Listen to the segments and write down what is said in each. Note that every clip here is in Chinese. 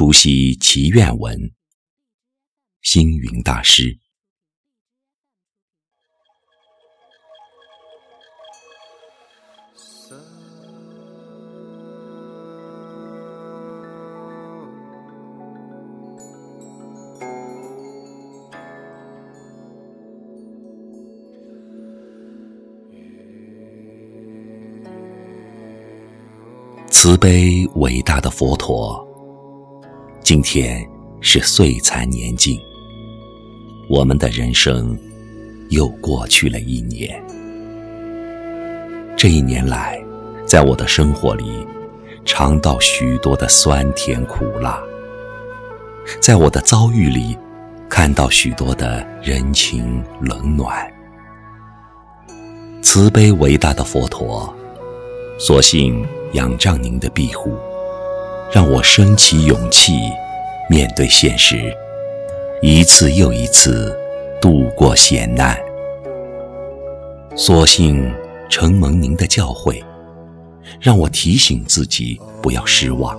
熟悉祈愿文，星云大师。慈悲伟大的佛陀，今天是岁残年尽，我们的人生又过去了一年。这一年来，在我的生活里尝到许多的酸甜苦辣，在我的遭遇里看到许多的人情冷暖。慈悲伟大的佛陀，所幸。仰仗您的庇护，让我升起勇气，面对现实，一次又一次度过险难。所幸承蒙您的教诲，让我提醒自己不要失望，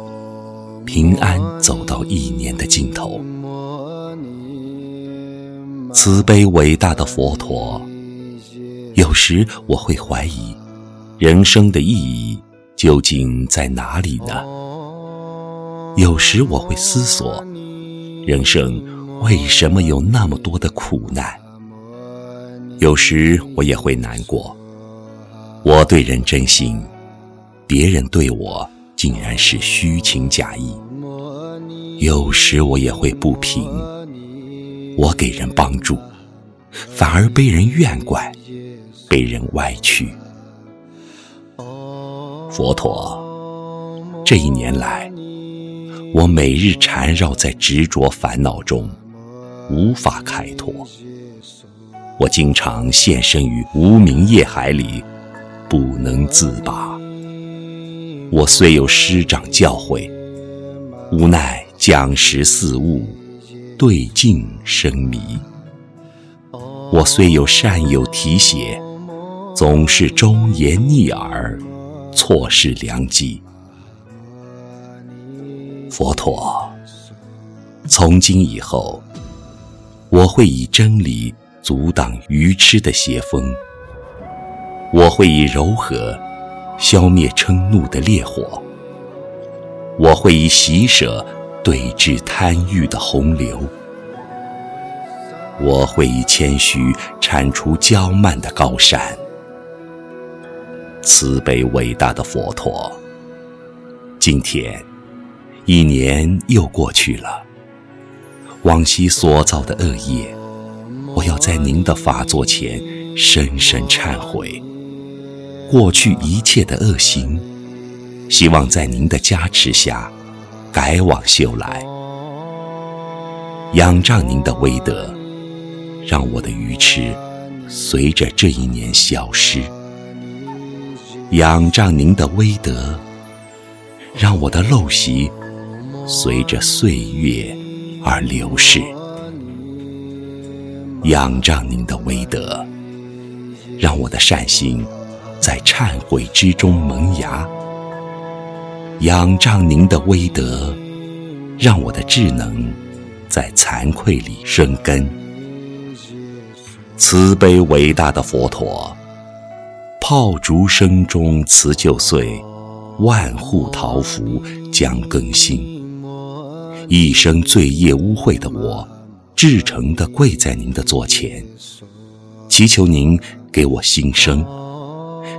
平安走到一年的尽头。慈悲伟大的佛陀，有时我会怀疑人生的意义。究竟在哪里呢？有时我会思索，人生为什么有那么多的苦难？有时我也会难过，我对人真心，别人对我竟然是虚情假意。有时我也会不平，我给人帮助，反而被人怨怪，被人歪曲。佛陀，这一年来，我每日缠绕在执着烦恼中，无法开脱。我经常现身于无明业海里，不能自拔。我虽有师长教诲，无奈讲识四悟，对镜生迷。我虽有善友提携，总是忠言逆耳。错失良机，佛陀，从今以后，我会以真理阻挡愚痴的邪风，我会以柔和消灭嗔怒的烈火，我会以喜舍对治贪欲的洪流，我会以谦虚铲除骄慢的高山。慈悲伟大的佛陀，今天一年又过去了，往昔所造的恶业，我要在您的法座前深深忏悔；过去一切的恶行，希望在您的加持下改往修来。仰仗您的威德，让我的愚痴随着这一年消失。仰仗您的威德，让我的陋习随着岁月而流逝；仰仗您的威德，让我的善心在忏悔之中萌芽；仰仗您的威德，让我的智能在惭愧里生根。慈悲伟大的佛陀。炮竹声中辞旧岁，万户桃符将更新。一生罪业污秽的我，至诚地跪在您的座前，祈求您给我新生，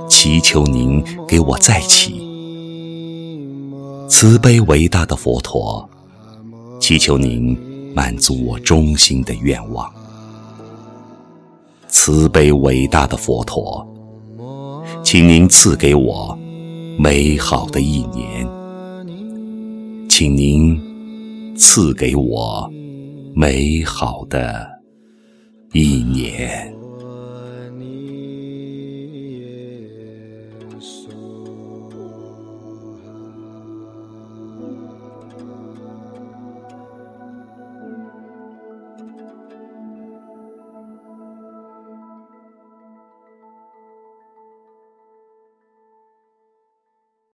祈求您给我再起。慈悲伟大的佛陀，祈求您满足我衷心的愿望。慈悲伟大的佛陀。请您赐给我美好的一年，请您赐给我美好的一年。